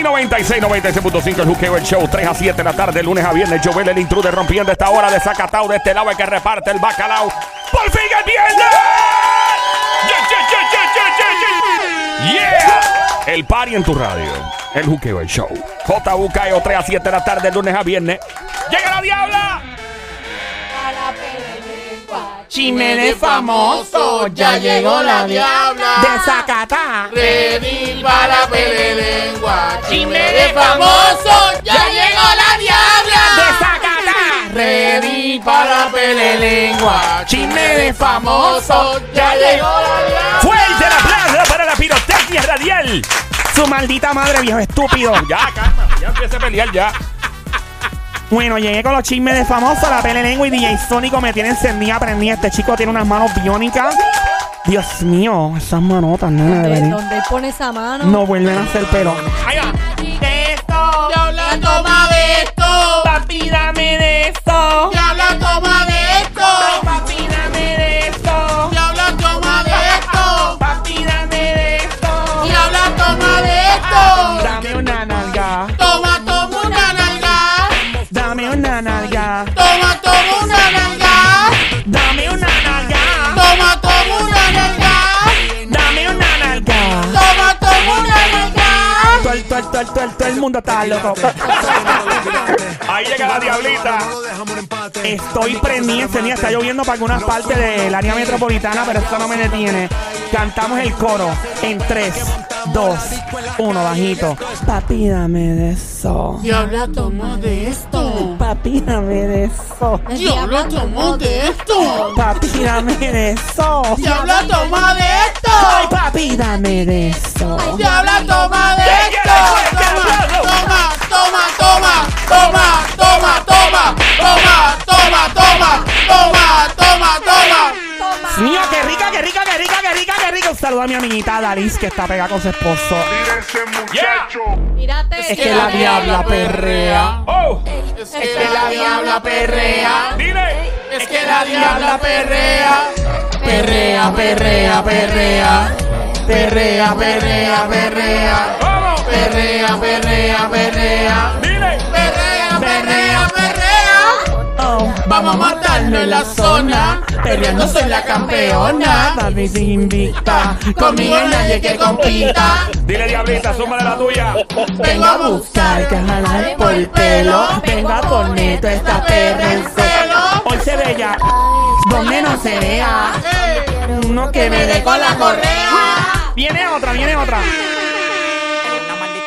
Play 96, 96.5 el Juqueo, el show 3 a 7 de la tarde, lunes a viernes. Joel el intruder rompiendo esta hora de Zacatau de este lado el que reparte el bacalao. ¡Por fin el viernes! Yeah, yeah, yeah. El party en tu radio. El Juqueo, el show. JUKEO 3 a 7 de la tarde, lunes a viernes. ¡Llega la diabla! Chisme de famoso, ya llegó la diabla. De Zacatá. Ready para la pelelengua. Chisme de famoso, ya llegó la De diabla. Zacatá. Ready para la pelelengua. Chisme de famoso, ya llegó la diabla. ¡Fuerte el aplauso para la pirotecnia radial! Su maldita madre, viejo estúpido. Ya, calma, ya empieza a pelear ya. Bueno, llegué con los chismes de famoso, la pele lengua y DJ Sónico me tiene encendida, prendida. Este chico tiene unas manos biónicas. Dios mío, esas manotas, no ¿Dónde, deberían. dónde él pone esa mano? No vuelven a hacer pelo. De esto, diabla toma de esto. Papi, dame de esto. Todo el, todo todo todo mundo está loco. Ahí llega la diablita. Estoy prendida, encendida. Está lloviendo para algunas partes del área metropolitana, pero esto no me detiene. Cantamos el coro en 3, 2, 1, bajito. Papi, dame de eso. Diabla toma de esto. Papi, dame de eso. Diabla toma de esto. Papi, dame de eso. Diabla toma de Ay, esto. papi, dame de eso. Diabla toma de esto. Toma, toma, toma, toma, toma, saludo a mi amiguita Daris, que está pegada con su esposo. Mírate. Es que la diabla perrea. Oh, Es que la diabla perrea. dile. Es que la diabla perrea. Perrea, perrea, perrea. Perrea, perrea, perrea. Perrea, perrea, perrea. Dile. Perrea, perrea, perrea. Oh. Vamos a matarnos en la zona. Perreando soy la campeona. Papi, se invicta. Conmigo nadie que compita. Dile, diablita, súmale la tuya. Vengo a buscar que jalar por el pelo. Vengo a poner toda esta perra en celo. Hoy se ve ya, donde no se vea. Uno que me dé con la correa. Viene otra, viene otra.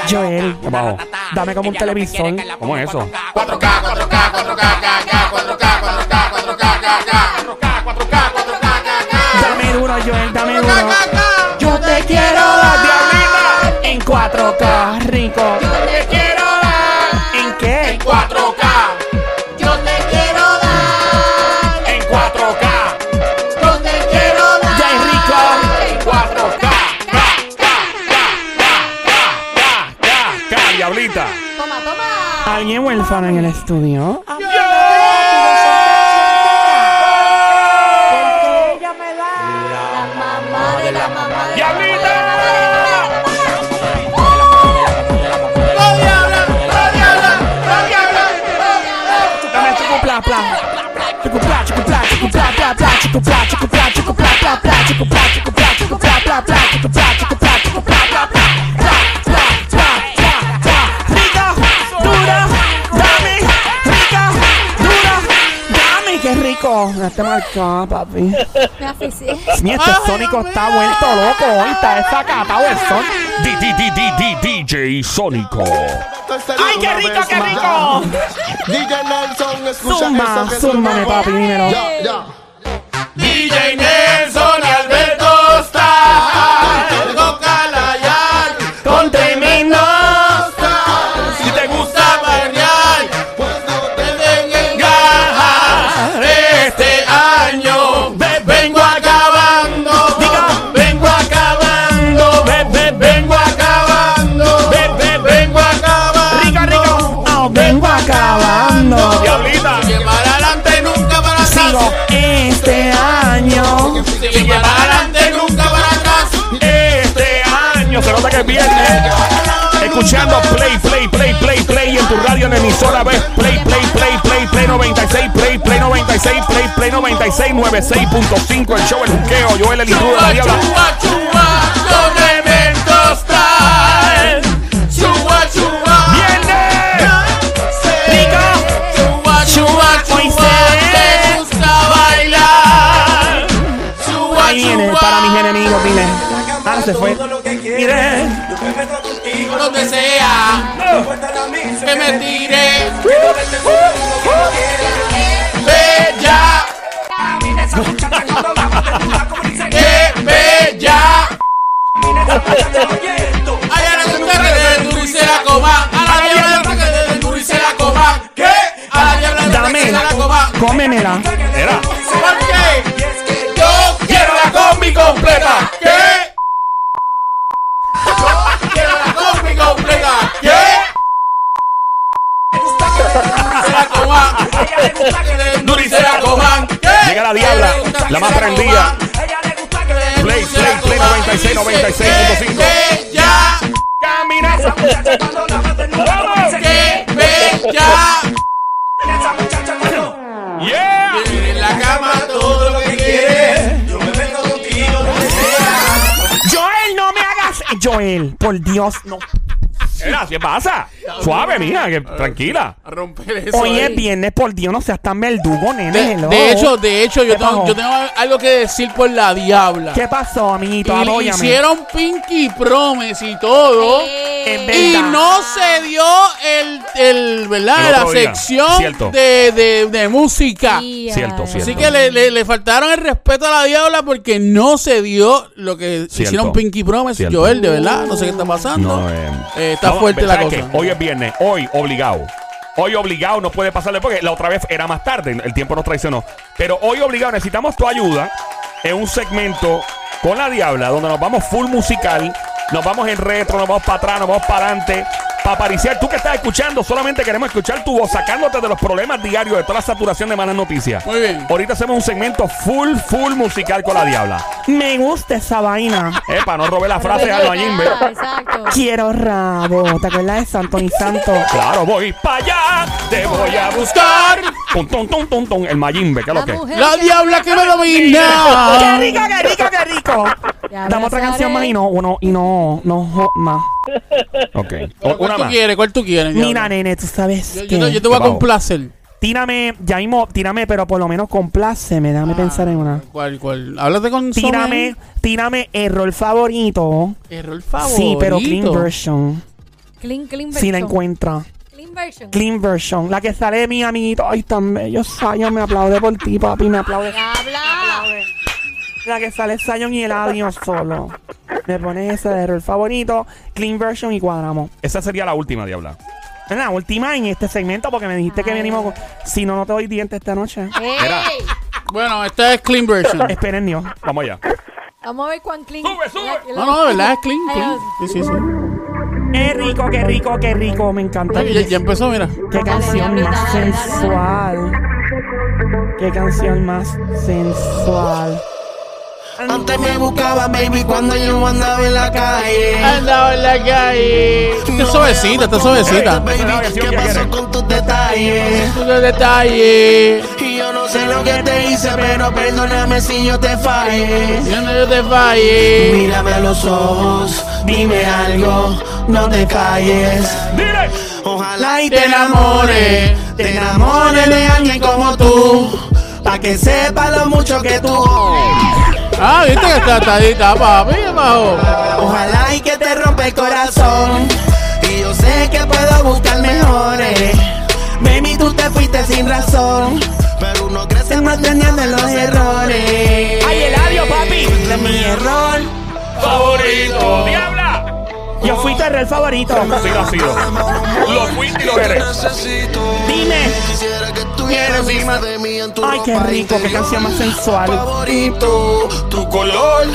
Joel, dame como un televisor. ¿Cómo es eso? 4K, 4K, 4K, Yo te quiero dar diablita en 4K, rico. Te quiero dar ¿En qué? 4K. Yo te quiero dar En 4K. Yo te quiero dar Ya es rico. 4K. K, K, K, K, K, K, K, diablita. Toma, toma. ¿Alguien huérfano en el estudio? Te marcó, papi. Me asfixié. Mi este sónico está vuelto loco hoy, está desacatado el son. DJ Sónico. ¡Ay, qué rico, qué rico! DJ Nelson, escucha Zumba, zúmbame, papi, dímelo. Ya, ya. Este se viernes. Es escuchando Play, Play, Play, Play, Play en tu radio en emisora ves Play, Play, Play, Play, Play 96, Play, Play 96, Play, Play 96, 96.5 el show, el juqueo, Joel el intruder, la Chua, diabla. chua, chua, con tremendo style. Chua, chua. ¡Viene! Chua, chua, chua, te gusta bailar. Chua, Ahí viene chua. para mis enemigos, dile. Ahora se fue. Mire. Donde sea que me tire. Bella. ¡Qué bella! A ella le gusta que desde el duro y se la coma. A la diabla y se la coma. ¿Qué? A la diabla la coma. Cómemela. Era. La coman. ¿Qué? Llega la diabla, la que más la prendida. Play, play, play 96, 96.5. Bella, Camina. qué bella. Yeah. En la cama todo lo que quieres. Yo me meto contigo donde sea. Joel, no me hagas. Joel, por Dios, no. Era, ¿qué pasa? Suave, mija, que tranquila. A romper eso. Hoy es ahí. viernes, por Dios, no seas tan verdugo, nene. De, hello. de hecho, de hecho, yo ¿Qué tengo, pasó? yo tengo algo que decir por la diabla. ¿Qué pasó, amiguito? Y le Apóyame. hicieron Pinky Promise y todo. Es Y verdad. no se dio el, el ¿verdad? El La otro día. sección de, de, de música. Cierto, cierto. Así que le, le- le faltaron el respeto a la diabla porque no se dio lo que Cierto. hicieron Pinky Promise. Cierto. Joel, de verdad, no sé qué está pasando. No, eh. Eh, está Hoy es viernes, hoy obligado. Hoy obligado no puede pasarle porque la otra vez era más tarde, el tiempo nos traicionó. Pero hoy obligado necesitamos tu ayuda en un segmento con la diabla donde nos vamos full musical, nos vamos en retro, nos vamos para atrás, nos vamos para adelante. Para apariciar, tú que estás escuchando, solamente queremos escuchar tu voz, sacándote de los problemas diarios, de toda la saturación de malas noticias. Muy bien. Ahorita hacemos un segmento full, full musical con la diabla. Me gusta esa vaina. Eh, para no robar la frase a Albañimbe. Exacto. Quiero rabo. ¿Te acuerdas de Santo ni Santo? Claro, voy para allá, te voy a buscar. Tum, tum, tum, tum, tum, el Mayimbe, ¿qué es lo que? es? La diabla que me ¡Qué domina. rico, qué rico, qué rico! Ya Dame otra canción más y no, uno, y no, no, jo- más. Ok. O- ¿Cuál una tú más. quieres? ¿Cuál tú quieres? Mira, diabla? nene, tú sabes Yo, que... yo te, yo te voy a complacer. Tírame, ya mismo, tírame, pero por lo menos compláceme. Déjame pensar en una. ¿Cuál, cuál? Háblate con Tírame, tírame error favorito. Error favorito. Sí, pero clean version. Clean, clean version. Si la encuentra. Clean version. Clean version. La que sale de mi amiguito. Ay, tan bello. Zion, me aplaude por ti, papi. Me aplaude. Habla. La que sale Zion y el audio solo. Me pones ese de error favorito. Clean version y cuadramos. Esa sería la última, diabla. En la última en este segmento, porque me dijiste que Ay. venimos con... Si no, no te doy dientes esta noche. Mira. ¡Ey! Bueno, esta es clean version. Esperen Dios. Vamos allá. Vamos a ver cuán clean. Sube, sube. No, no, de verdad es clean, clean. Sí, sí, sí. Qué rico, qué rico, qué rico. Me encanta. Ya, ya empezó, mira. Qué canción más sensual. Qué canción más sensual. Antes me buscaba, baby, cuando yo andaba en la calle. Andaba en la calle. Está suavecita, está suavecita. Baby, ¿qué pasó con tus detalles? Muchos detalles. Y yo no sé lo que te hice, pero perdóname si yo te fallé. Yo no yo te falle. Mírame a los ojos, dime algo, no te calles. Ojalá y Te enamores. te enamores de alguien como tú. Pa' que sepa lo mucho que tú. Ah, viste que está estadita, papi, abajo. Ojalá y que te rompa el corazón. Y yo sé que puedo buscar mejores. Baby, tú te fuiste sin razón. Pero uno crece no entendiendo los errores. ¡Ay, el audio, papi! De mi error. ¡Favorito! ¡Diabla! Yo fui tu error favorito. Sí lo ha sido. Lo fuiste y lo eres. Dime. Quisiera que estuvieras encima de mí en tu Ay, qué rico, qué canción más sensual. Favorito, tu color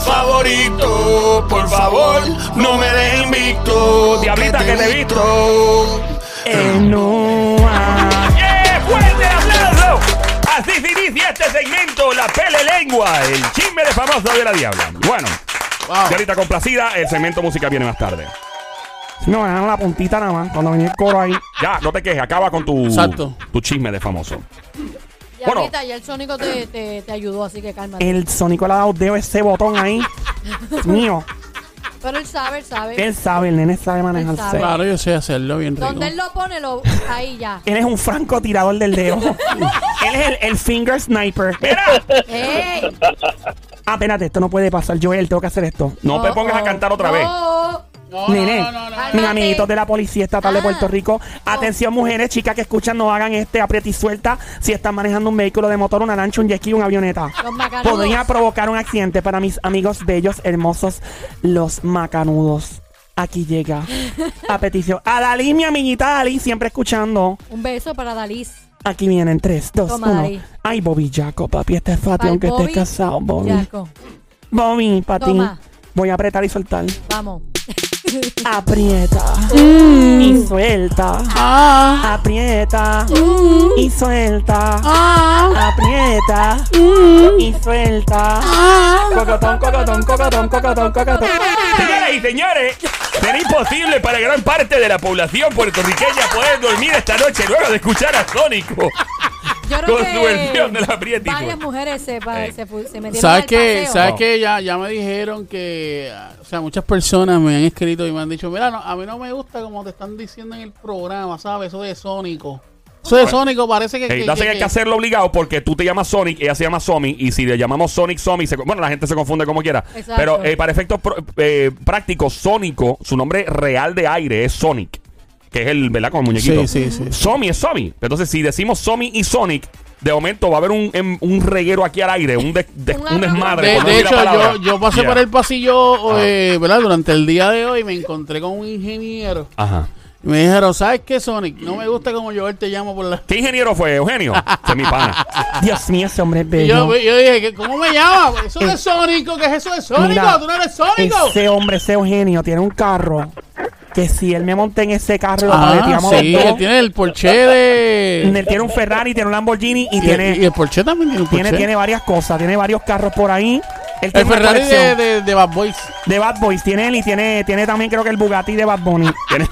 favorito. Por favor, no me dejes invicto. Diablita, que te he visto. Enua. ¡Yeah! ¡Fuerte el aplauso! Así se inicia este segmento, la pele lengua, el chisme de famoso de la diabla. Bueno, Wow. Diablita complacida, el segmento música viene más tarde. No, me dan la puntita nada más. Cuando venía el coro ahí. Ya, no te quejes, acaba con tu, Exacto. tu chisme de famoso. Y Bueno. ahorita ya el sónico te, te, te ayudó, así que cálmate. El Sónico le ha dado dedo ese botón ahí. Mío. Pero él sabe, él sabe. Él sabe, el nene sabe manejarse. sabe. Claro, yo sé hacerlo bien rico. Donde él lo pone, lo, ahí ya. Él es un francotirador del dedo. Él es el, el finger sniper. ¡Ey! Ah, espérate, esto no puede pasar. Joel, tengo que hacer esto. No te Oh, pongas a oh. cantar otra vez. No. No, Nene, no, no, mis amiguitos de la Policía Estatal de Ah. Puerto Rico. Atención, mujeres, chicas que escuchan, no hagan este aprieta y suelta si están manejando un vehículo de motor, una lancha, un jet ski, una avioneta. Los macanudos. Podría provocar un accidente para mis amigos bellos, hermosos, los macanudos. Aquí llega. A petición. A Dalí, mi amiguita Dalí, siempre escuchando. Un beso para Dalis. Aquí vienen 3, 2, Toma 1. ahí. Ay, Bobby Jaco, papi, este es Fati, aunque estés Bobby casado, Bobby. Yaco. Bobby, para ti. Toma. Voy a apretar y soltar. Vamos. Aprieta Mm. y suelta. Ah, Aprieta Mm. y suelta. ah, Aprieta y suelta. Cocotón, cocotón, cocotón, cocotón, cocotón. Señoras y señores, será imposible para gran parte de la población puertorriqueña poder dormir esta noche luego de escuchar a Sónico. Yo creo Con que su versión de la Prieti, Varias pues. mujeres se, pa- Eh. se, fu- se metieron ¿Sabes al qué? paseo. ¿Sabes No. qué? Ya, ya me dijeron que, o sea, muchas personas me han escrito y me han dicho, mira, no, a mí no me gusta como te están diciendo en el programa, ¿sabes? Eso de Sónico. Eso de Sónico parece que... Que- que hay que- que hacerlo obligado porque tú te llamas Sonic, ella se llama Somi, y si le llamamos Sonic Somi, se- bueno, la gente se confunde como quiera. Exacto. Pero eh, para efectos pro- eh, prácticos, Sónico, su nombre real de aire es Sonic, que es el, ¿verdad? Con el muñequito. Sí, sí, sí. Somi es Somi. Entonces, si decimos Somi y Sonic, de momento va a haber un, em- un reguero aquí al aire, un, des- des- Un desmadre. De, por no de decir la hecho, palabra. yo, yo pasé Yeah. por el pasillo, eh, ¿verdad? Durante el día de hoy me encontré con un ingeniero. Ajá. Y me dijeron, ¿sabes qué, Sonic? No me gusta como yo él te llamo por la... ¿Qué ingeniero fue? Eugenio. Ese es mi pana. Dios mío, ese hombre es Y yo, bello. yo dije, ¿qué- ¿cómo me llama? ¿Eso de Sónico? ¿Qué es eso de Sónico? Mira, ¿Tú no eres Sónico? Ese hombre, ese Eugenio, tiene un carro que si él me monté en ese carro, lo Ah, paleteamos sí, los él tiene el Porsche de... Él tiene un Ferrari, tiene un Lamborghini y, y, tiene, el, y el Porsche también tiene un Porsche. tiene, tiene varias cosas. Tiene varios carros por ahí. Él tiene el Ferrari de, de, de Bad Boys. de Bad Boys. Tiene él y tiene, tiene también creo que el Bugatti de Bad Bunny. Tiene-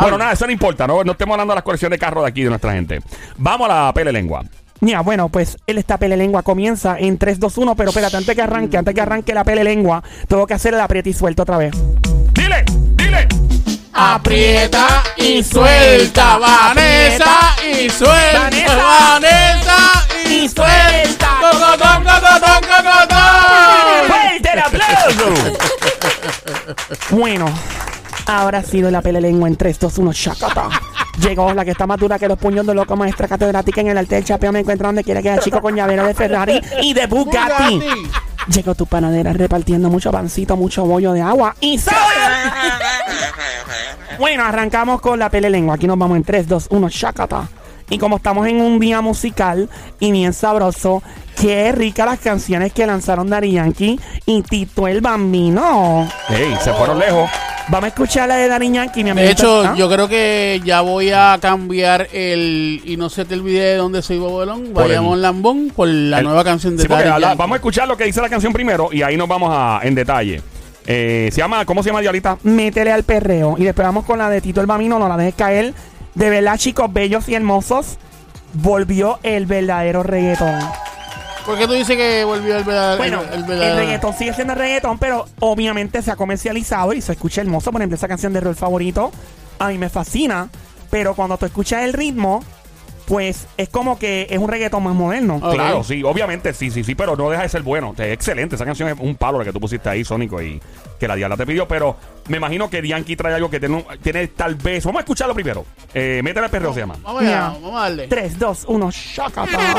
bueno, nada, eso no importa. No, no estemos hablando de las colecciones de carros de aquí de nuestra gente. Vamos a la pele lengua. Mira, bueno, pues él esta pele lengua comienza en 3, 2, 1, pero espérate, antes que arranque, antes que arranque la pele lengua, tengo que hacer el aprieta y suelta otra vez. Dile. Aprieta y suelta, Vanessa y suelta, Vanessa. Vanessa y suelta. Cocotón, cocotón, cocotón. ¡Fuerte el aplauso! Bueno, ahora ha sido la pele lengua en 3, 2, 1, shakata. Llegó la que está más dura que los puños de loco, maestra catedrática en el arte del chapeo. Me encuentra donde quiera que haya chico con llavero de Ferrari y de Bugatti. Bugatti. Llegó tu panadera repartiendo mucho pancito, mucho bollo de agua y sal. Bueno, arrancamos con la pele lengua. Aquí nos vamos en 3, 2, 1, shakata. Y como estamos en un día musical y bien sabroso, qué rica las canciones que lanzaron Dari Yankee y Tito el Bambino. Ey, se fueron lejos. Vamos a escuchar la de Dari Yankee, mi amigo. De hecho, ¿Ah? yo creo que ya voy a cambiar el. Y no se te olvide de dónde soy Bobolón. Vayamos el- Lambón por la El- nueva canción de Sí, habla- Yankee. Vamos a escuchar lo que dice la canción primero y ahí nos vamos a, en detalle. Eh, se llama, ¿cómo se llama Dialita? Métele al perreo. Y después vamos con la de Tito el Bambino, no la dejes caer. De verdad, chicos bellos y hermosos, volvió el verdadero reggaetón. ¿Por qué tú dices que volvió el verdadero? Bueno, el, el, verdadero- reggaetón sigue siendo reggaetón, pero obviamente se ha comercializado y se escucha hermoso. Por ejemplo, esa canción de Rol favorito, a mí me fascina. Pero cuando tú escuchas el ritmo, pues es como que es un reggaetón más moderno. Claro, sí, obviamente, sí, sí, sí, pero no deja de ser bueno. Es excelente. Esa canción es un palo la que tú pusiste ahí, Sónico, y que la diabla te pidió. Pero me imagino que Yankee trae algo que tiene, tiene tal vez. Vamos a escucharlo primero. Eh, Métele al perreo se llama. Vamos allá, Mira. vamos a darle. 3, 2, 1, shakata. Métele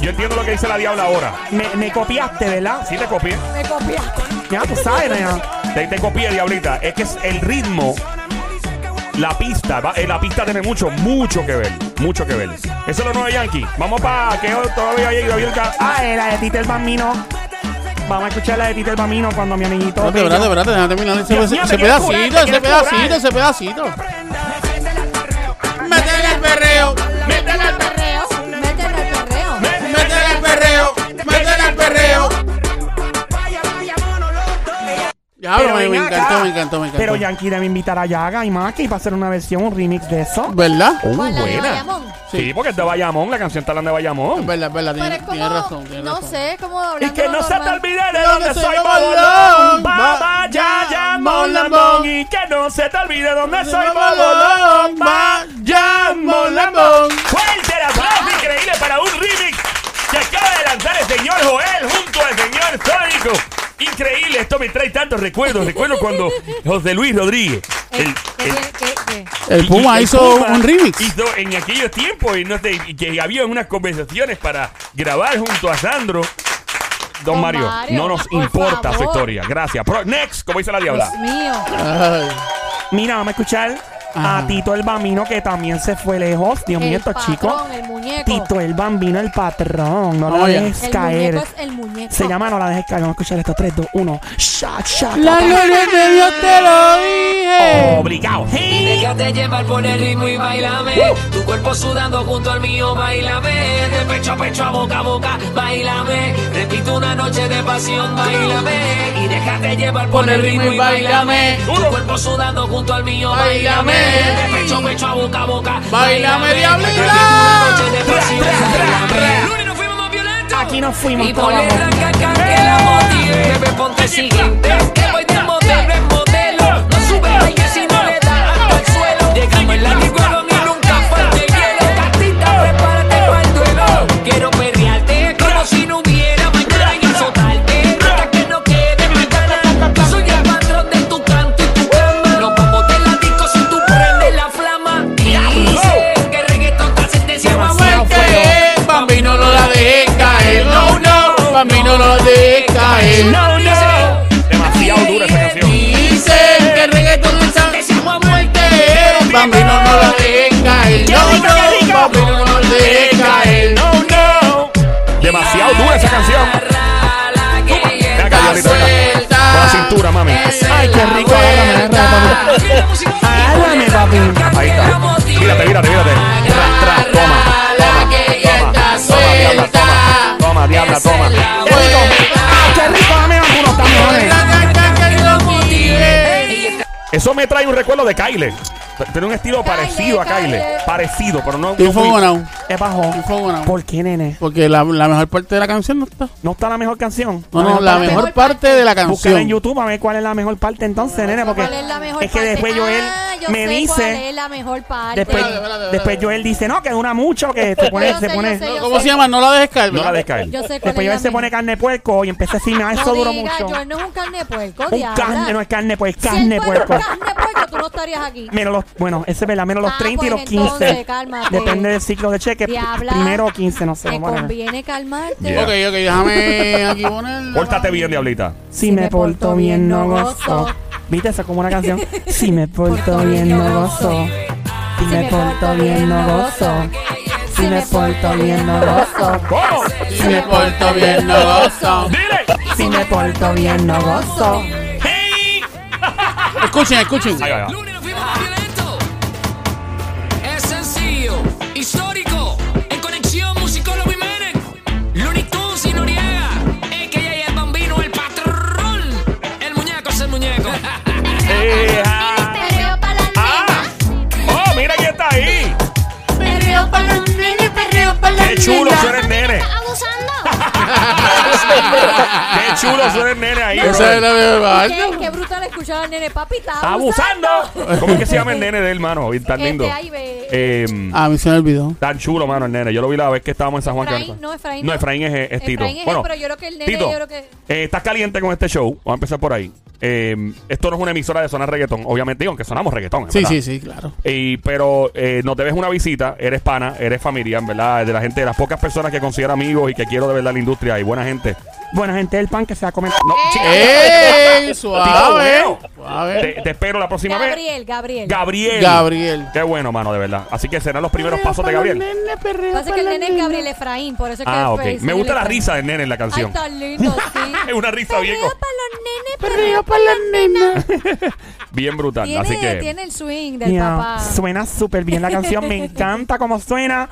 yo entiendo lo que dice la diabla ahora. Me, me copiaste, ¿verdad? Sí te copié. Me copiaste. Ya tú sabes, nena. Te, te copié, diablita. Es que es el ritmo, la pista, va- eh, la pista tiene mucho, mucho que ver. Mucho que ver. Eso es lo nuevo de Yankee. Vamos para que todavía haya ido abierta. Ah, eh, la de Tita el Bambino. Vamos a escuchar la de Tita el Bambino cuando mi amiguito. Espérate, bello- espérate, espérate, déjame terminar ese, Dios mío, ese te quieres curar, pedacito, te ese quieres pedacito, curar. ese pedacito. Métele el perreo, Pero me, me ven encantó, acá. me encantó, me encantó. Pero Yankee debe invitar a Yaga y Maki para hacer una versión, un remix de eso. ¿Verdad? Uh, Con la de buena. Bayamón. Sí. porque es de Bayamón, la canción está hablando de Bayamón. Es verdad, es verdad, Pero tiene, es como, tiene razón, tiene no razón. sé, como hablando Y que no se te olvide de De dónde soy soy Bololón. Bololón. Bayamón, Lambón. Lambón. Y que no se te olvide dónde soy Bololón. Bololón. Bayamón, Lambón. Fuerte el aplauso increíble para un remix que acaba de lanzar el señor Joel junto al señor Sónico. Increíble, esto me trae tantos recuerdos. Recuerdo cuando José Luis Rodríguez, el, Eh, ¿Qué el- qué? El Puma hizo Puma un remix. Hizo en aquellos tiempos y no sé, y que había unas conversaciones para grabar junto a Sandro. Don, Don Mario, Mario, no nos por importa su favor. historia. Gracias. Pro- next, como dice la diabla. Dios mío. Ay. Mira, vamos a escuchar Ajá. a Tito el Bambino que también se fue lejos. Dios mío, estos chicos. patrón, el muñeco. Tito el Bambino, el patrón. No la Oye. dejes El caer. muñeco es el muñeco. Se llama No la dejes caer. Vamos a escuchar esto. 3, 2, 1. Shot, shot. La gloria de Dios te lo dije. Obligado. Hey. Déjate llevar por el ritmo y bailame. Tu cuerpo sudando junto al mío, bailame. De pecho a pecho, a boca a boca, bailame. Repito una noche de pasión, bailame. Y déjate llevar por el ritmo y bailame. Tu cuerpo sudando junto al mío, bailame. Pecho pecho, a boca a boca, Bailame, diablita. Aquí nos fuimos Y todos ponle que la motive. Bebé, ponte siguiente. Caer, no, no. Demasiado dura esa canción. Dicen que el reggaetón a muerte. Bambino no la dejes caer, no, no. No la dejes caer, no, no. Demasiado dura esa canción. Venga. Con la cintura, mami. Ay, qué rico. Agárrame, agárrame, papi. Agárrame, papi. Ahí está. Mírate, mírate, mírate. Tras, tras, toma. Toma, toma, toma, toma, diabla, toma. Toma, diabla, toma. Eso me trae un recuerdo de Kyle. Tiene un estilo parecido a. Kyle. Parecido, pero no. Estoy no muy- Es bajo. estoy. ¿Por qué, nene? Porque la, la mejor parte de la canción no está. ¿No está la mejor canción? No, no, la parte. mejor parte de la Búscala en canción. YouTube a ver cuál es la mejor parte entonces, nene, porque ¿Cuál es la mejor es que parte? después Joel Ah, yo me sé dice, cuál es la mejor parte. después, Espérate, espérate, espérate. después Joel dice, no, que dura mucho, que se pone, Yo se sé, pone. yo sé, yo ¿Cómo sé. se llama? No la dejes caer, No la ¿verdad? dejes caer. Yo sé cuál Después es Joel la se pone carne de puerco y empieza a decirme, ah, eso diga, mucho. Joel no es un carne de puerco, Un diabla. carne, no es carne, pues Si carne de él fuera puerco. carne de puerco, tú no estarías aquí. Los, bueno, ese es verdad, menos los Ah, 30 y pues los 15. entonces, cálmate. Depende del ciclo de cheque. Diabla. Primero o 15, no sé. Te conviene calmarte. Yeah. Ok, ok, déjame aquí poner. Pórtate bien, diablita. Si me porto bien, no gozo. ¿Viste? Eso es como una canción. Si me porto bien, no gozo. Si me porto bien, no gozo. Si me porto bien, no gozo. ¿Cómo? Si me porto bien, no gozo. Dile. Si me porto bien, no gozo. Hey. Escuchen, escuchen. Ahí va, ahí va. Ah. Perreo para la Ah. Oh, mira quién está ahí. Perreo para los nenes, perreo para las Qué chulo suena el nene. Qué chulo suena el nene ahí. Esa es la mejor ¿Qué, qué brutal escuchar al nene, papi, está ¡Está abusando! ¿Cómo es que se llama el nene del mano? Bien Tan lindo. Este, ahí ve. Eh, Ah, a mí se me olvidó. Tan chulo, mano, el nene. Yo lo vi la vez que estábamos en San Juan. que- Efraín, no, Efraín. No, Efraín es, es Tito. Efraín es él, bueno, pero yo creo que el nene, Tito, yo creo que... eh, estás caliente con este show. Vamos a empezar por ahí. Eh, esto no es una emisora de sonar reggaetón. Obviamente, digo, aunque sonamos reggaetón. Sí, ¿verdad? sí, sí, claro. Y, pero eh, nos debes una visita, eres pana, eres familia, en verdad, de la gente, de las pocas personas que considero amigos y que quiero de verdad la industria y buena gente. Buena gente del pan que se va a comer. No, chica, ¡Ey! Tito, Suave. bueno. Suave. Te, te espero la próxima vez. Gabriel, Gabriel. Gabriel. Gabriel. Qué bueno, mano, de verdad. Así que serán los primeros pasos de Gabriel. Pasa que el nene es Gabriel Efraín, por eso es que Ah, es ok. Efraín. Me gusta la risa del nene en la Ay, canción. tan lindo, sí. Es una risa bien, Perreo para los nenes, Perreo para la nena. bien brutal. Tiene, Así que. tiene el swing del Ya, papá. Suena súper bien la canción, me encanta cómo suena.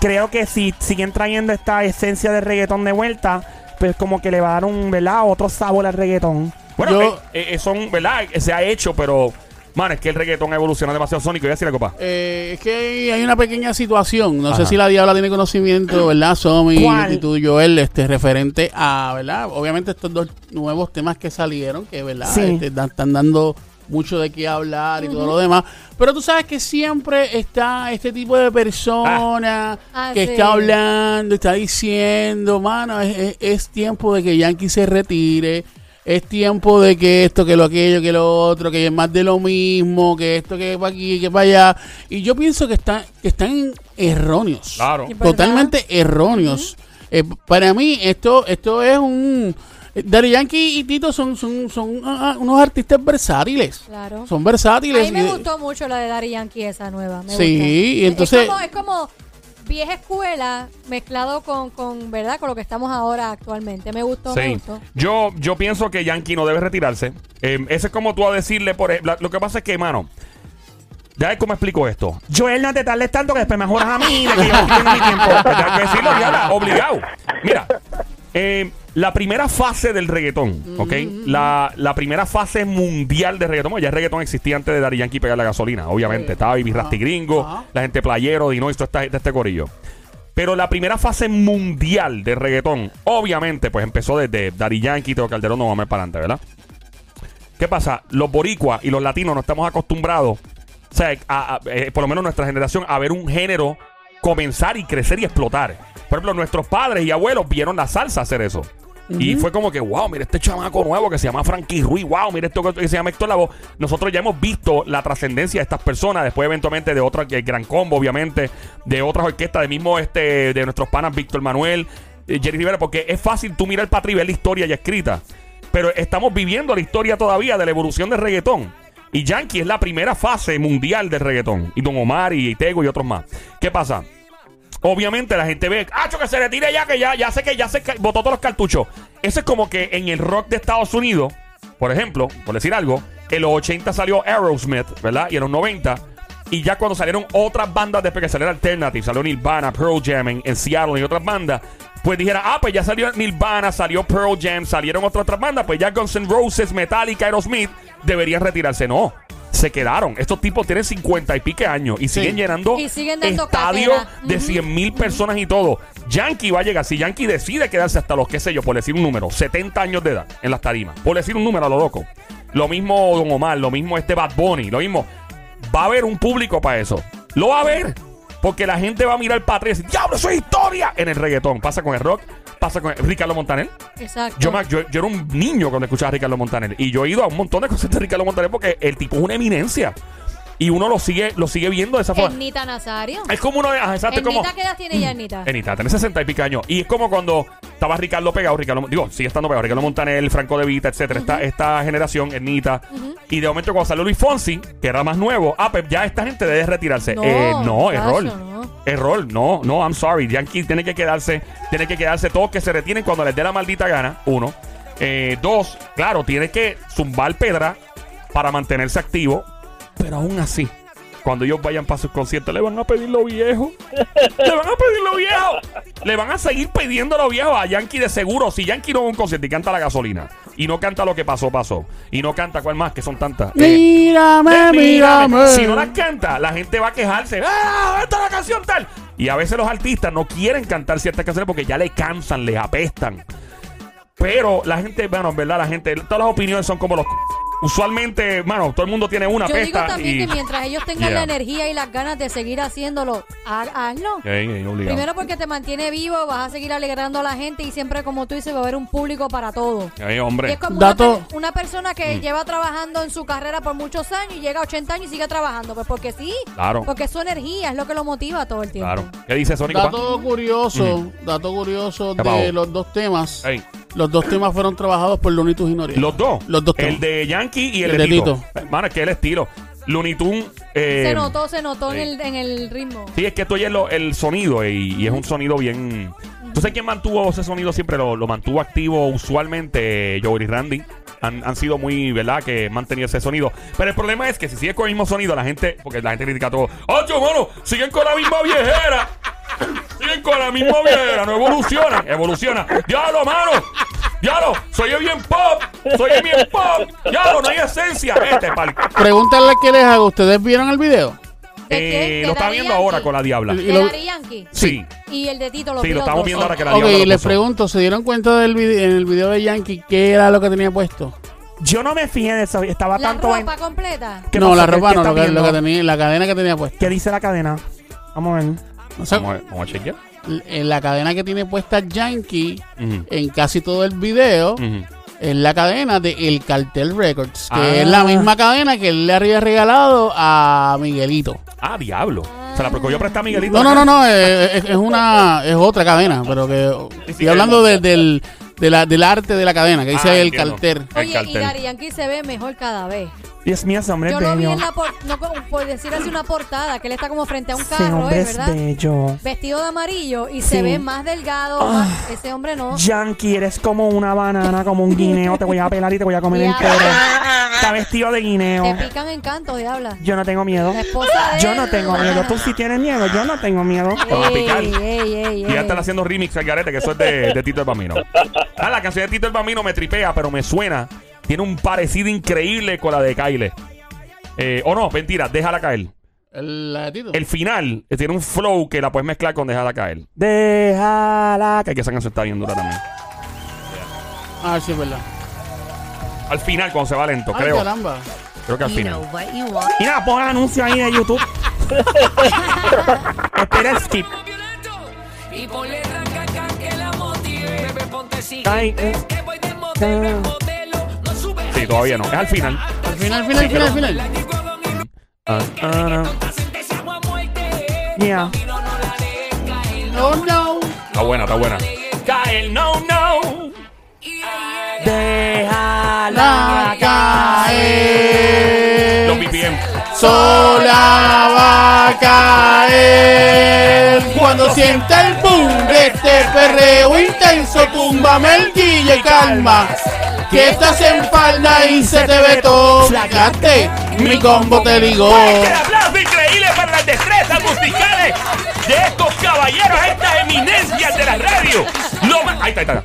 Creo que si siguen trayendo esta esencia de reggaetón de vuelta, pues como que le va a dar un, ¿verdad? Otro sabor al reggaetón. Bueno, Yo- eh, eh, son, ¿verdad? Eh, Se ha hecho, pero. Man, es que el reggaetón ha evolucionado demasiado sónico. Voy a decir la copa. Eh, es que hay una pequeña situación. No sé si la Diabla tiene conocimiento, ¿verdad? Somi ¿Cuál? y tú, Joel, este, referente a, ¿verdad? Obviamente estos dos nuevos temas que salieron, que, ¿verdad? Sí. Este, están dando mucho de qué hablar y todo lo demás. Pero tú sabes que siempre está este tipo de persona Ah, que sí. está hablando, está diciendo, mano, es, es- es tiempo de que Yankee se retire. Es tiempo de que esto, que lo aquello, que lo otro, que es más de lo mismo, que esto, que para aquí, que para allá. Y yo pienso que están, que están erróneos. Claro. Totalmente erróneos. Eh, para mí, esto, esto es un. Daddy Yankee y Tito son, son, son ah, ah, unos artistas versátiles. Claro. Son A versátiles. mí me y- gustó mucho la de Daddy Yankee, esa nueva. Me Sí, gusta. y entonces- Es como, es como vieja escuela mezclado con, con, ¿verdad? Con lo que estamos ahora actualmente. Me gustó, me Sí. gustó. Yo, yo pienso que Yankee no debe retirarse. Eh, ese es como tú a decirle, por ejemplo. Lo que pasa es que, mano. Ya ves cómo explico esto. Joel, no te tardes tanto que después me jodas a mí de que yo estoy perdiendo mi tiempo. Te tengo que decirlo, Diana, obligado. Mira, eh, la primera fase del reggaetón, ¿ok? La, la primera fase mundial de reggaetón, bueno, ya el reggaetón existía antes de Daddy Yankee pegar la gasolina, obviamente. Estaba Baby Rasty Gringo, Ajá. la gente playero, Dino y todo este, este corillo. Pero la primera fase mundial de reggaetón, obviamente, pues empezó desde Daddy Yankee, Teo Calderón, no vamos a ir para adelante, ¿verdad? ¿Qué pasa? Los boricuas y los latinos no estamos acostumbrados, o sea, a- a- eh, por lo menos nuestra generación, a ver un género comenzar y crecer y explotar. Por ejemplo, nuestros padres y abuelos vieron la salsa hacer eso. Y fue como que, wow, mira este chamaco nuevo que se llama Frankie Ruiz, wow, mira esto que se llama Héctor Lavoe. Nosotros ya hemos visto la trascendencia de estas personas, después eventualmente de otras, el Gran Combo, obviamente, de otras orquestas, de mismo este, de nuestros panas Víctor Manuel, eh, Jerry Rivera, porque es fácil tú mirar para atrás y ver la historia ya escrita. Pero estamos viviendo la historia todavía de la evolución del reggaetón. Y Yankee es la primera fase mundial del reggaetón. Y Don Omar y Tego y otros más. ¿Qué pasa? Obviamente la gente ve, ¡Acho, que se retire ya! Que ya, ya sé que ya se botó todos los cartuchos. Eso es como que en el rock de Estados Unidos, por ejemplo, por decir algo, en los 80 salió Aerosmith, ¿verdad? Y en los 90. Y ya cuando salieron otras bandas después que salió Alternative, salió Nirvana, Pearl Jam en, en Seattle y otras bandas, pues dijera, ah, pues ya salió Nirvana, salió Pearl Jam, salieron otras otras bandas, pues ya Guns N' Roses, Metallica, Aerosmith deberían retirarse. No, se quedaron. Estos tipos tienen 50 y pique años y siguen llenando Y siguen dando estadios cátedra. de Ujú. 100 mil personas y todo. Yankee va a llegar. Si Yankee decide quedarse hasta los, qué sé yo, por decir un número, 70 años de edad en las tarimas, por decir un número a lo loco. Lo mismo Don Omar, lo mismo este Bad Bunny, lo mismo. Va a haber un público para eso. Lo va a haber. Porque la gente va a mirar para atrás y decir, ¡Diablo, eso es historia! En el reggaetón. Pasa con el rock, pasa con Ricardo Montaner. Exacto. Yo, me- yo, yo era un niño cuando escuchaba a Ricardo Montaner. Y yo he ido a un montón de conciertos de Ricardo Montaner porque el tipo es una eminencia. Y uno lo sigue, lo sigue viendo de esa forma. Ernita Nazario. Es como uno de. exacto, como. Ernita, ¿qué edad tiene ya Ernita? Enita, tiene 60 y pico años. Y es como cuando estaba Ricardo pegado, Ricardo, digo, sigue estando pegado, Ricardo Montaner, Franco De Vita, etcétera, esta, esta generación, Ernita. Y de momento cuando salió Luis Fonsi, que era más nuevo, ah, pues ya esta gente debe retirarse. No, eh, no, error. no. Error, no, no, I'm sorry. Yankee tiene que quedarse, tiene que quedarse todos que se retiren cuando les dé la maldita gana, uno. Eh, dos, claro, tiene que zumbar pedra para mantenerse activo, pero aún así. Cuando ellos vayan para sus conciertos, le van a pedir lo viejo. Le van a pedir lo viejo. Le van a seguir pidiendo lo viejo a Yankee de seguro. Si Yankee no va a un concierto y canta la gasolina. Y no canta lo que pasó, pasó. Y no canta cuál más, que son tantas. Eh, Mírame, eh, mírame. mírame. Si no las canta, la gente va a quejarse. ¡Ah! ¡Esta es la canción tal! Y a veces los artistas no quieren cantar ciertas canciones porque ya le cansan, les apestan. Pero la gente, bueno, en verdad, la gente, todas las opiniones son como los. Usualmente, mano, todo el mundo tiene una Yo digo pesta también y... que mientras ellos tengan Yeah. la energía y las ganas de seguir haciéndolo, ha- hazlo. Obligado. Primero porque te mantiene vivo, vas a seguir alegrando a la gente y siempre, como tú dices, va a haber un público para todo. Ey, Y hombre. es como Dato- una, per- una persona que Mm. lleva trabajando en su carrera por muchos años y llega a 80 años y sigue trabajando. Pues porque sí. Claro. Porque su energía, es lo que lo motiva todo el tiempo. Claro. ¿Qué dice Sónico? pa? Dato curioso, dato curioso ¿Qué de los dos temas. Los dos temas fueron trabajados por Looney Tunes y Noriega. Los dos. Los dos El temas. de Yankee y el, El de de Tito. Tito. Mano, es que el estilo. Looney Tunes. eh, se notó, se notó sí. en, el, en el ritmo. Sí, es que tú oyes lo- el sonido y, y es un sonido bien. ¿Tú sabes quién mantuvo ese sonido siempre? Lo, mantuvo activo usualmente eh, Joey y Randy. Han, sido muy, ¿verdad? Que han mantenido ese sonido. Pero el problema es que si sigues con el mismo sonido, la gente. Porque la gente critica todo. ¡Ocho, mano! Siguen con la misma viejera. Siguen con la misma viejera. No evolucionan. Evoluciona. ¡Diablo, mano! ¡Diablo! Soy bien pop. Soy bien pop. ¡Diablo! No hay esencia. Este pal. Pregúntale qué les hago. ¿Ustedes vieron el video? ¿De quién? Eh, ¿De lo está Daddy viendo Yankee? ahora con la diabla. ¿De lo- Daddy Yankee? Sí. Y el de Tito, los Sí, lo estamos dos. viendo ahora que la Ok, diabla lo les puso. pregunto, ¿se dieron cuenta del vide- en el video de Yankee qué era lo que tenía puesto? Yo no me fijé de eso. Estaba ¿La tanto en. ropa completa? ¿Qué No, pasó? la ¿Qué- ropa qué no, está lo que, lo tenía, la cadena que tenía puesta. ¿Qué dice la cadena? Vamos a ver. O sea, Vamos a, vamos a chequear. en la cadena que tiene puesta Yankee Ujú. en casi todo el video Ujú. Es la cadena de El Cartel Records, que Ah. es la misma cadena que él le había regalado a Miguelito. Ah, diablo. Se la yo prestar a Miguelito. No, no, no, no, es, una es otra cadena, pero que estoy hablando de- del, de la, del arte de la cadena, que dice Ah, El entiendo. Cartel. El Oye, y. Daddy Yankee se ve mejor cada vez. Dios mío, ese hombre es Yo lo vi en la por, no, por decir así una portada, que él está como frente a un Ese carro, hombre ¿eh? es ¿verdad? bello. Vestido de amarillo y Sí. se ve más delgado. Ah. más- ese hombre no. Yankee, eres como una banana, como un guineo. Te voy a pelar y te voy a comer Ya. entero. Está vestido de Te guineo. pican encantos, diabla. Yo no tengo miedo. La esposa de Yo él- no tengo miedo. Tú sí tienes miedo. Yo no tengo miedo. Te va a picar. Ey, ey, ey, Y ya ey. están haciendo remix al garete, que eso es de, de Tito el Bambino. Ah, la canción de Tito el Bambino me tripea, pero me suena. Tiene un parecido increíble con la de Kyle. Eh, o no, mentira, déjala caer. El. El final eh, tiene un flow que la puedes mezclar con déjala caer. Déjala. Que esa canción está bien dura también. Ah, sí, es verdad. Al final, cuando se va lento, Ay, creo. caramba. Creo que al final. Mira, pon el anuncio ahí de YouTube. Espera el skip. Y ponle rancaca que la motive. Bebé, ponte Ay, siguiente. eh. Que voy de modelo Sí, todavía no. Es al final. Al final, al final, al final, al final. Ah, ah. Yeah. No, no. Está buena, está buena. Kyle, no, no. Déjala La caer. Los caer. BPM. Sola va a caer. Cuando sienta el boom de este perreo intenso, túmbame el guille y calma. Que estás en falda y se te ve todo. Flacaste, mi combo te ligó. El aplauso increíble para las destrezas musicales de estos caballeros, estas eminencias de la radio. Lo más. Ahí está, ahí está.